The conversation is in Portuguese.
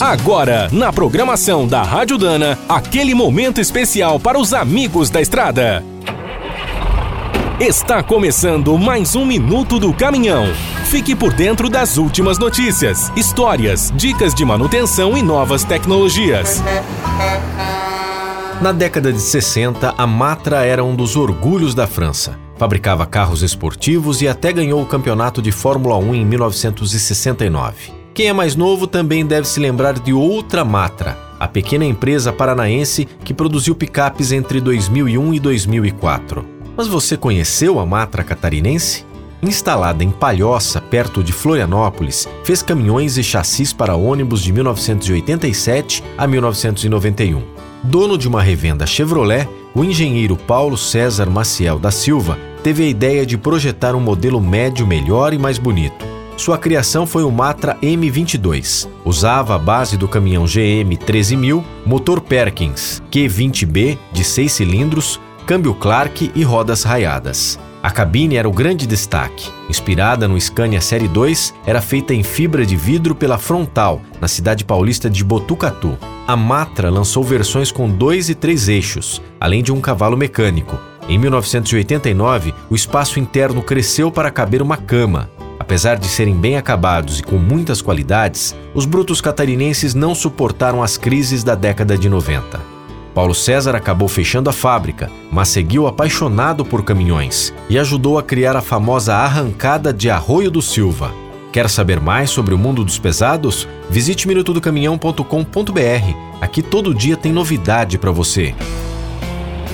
Agora, na programação da Rádio Dana, aquele momento especial para os amigos da estrada. Está começando mais um Minuto do Caminhão. Fique por dentro das últimas notícias, histórias, dicas de manutenção e novas tecnologias. Na década de 60, a Matra era um dos orgulhos da França. Fabricava carros esportivos e até ganhou o campeonato de Fórmula 1 em 1969. Quem é mais novo também deve se lembrar de outra Matra, a pequena empresa paranaense que produziu picapes entre 2001 e 2004. Mas você conheceu a Matra catarinense? Instalada em Palhoça, perto de Florianópolis, fez caminhões e chassis para ônibus de 1987 a 1991. Dono de uma revenda Chevrolet, o engenheiro Paulo César Maciel da Silva teve a ideia de projetar um modelo médio melhor e mais bonito. Sua criação foi o Matra M22. Usava a base do caminhão GM 13000, motor Perkins Q20B de 6 cilindros, câmbio Clark e rodas raiadas. A cabine era o grande destaque. Inspirada no Scania Série 2, era feita em fibra de vidro pela Frontal, na cidade paulista de Botucatu. A Matra lançou versões com dois e três eixos, além de um cavalo mecânico. Em 1989, o espaço interno cresceu para caber uma cama. Apesar de serem bem acabados e com muitas qualidades, os brutos catarinenses não suportaram as crises da década de 90. Paulo César acabou fechando a fábrica, mas seguiu apaixonado por caminhões e ajudou a criar a famosa arrancada de Arroio do Silva. Quer saber mais sobre o mundo dos pesados? Visite minutodocaminhão.com.br. Aqui todo dia tem novidade para você.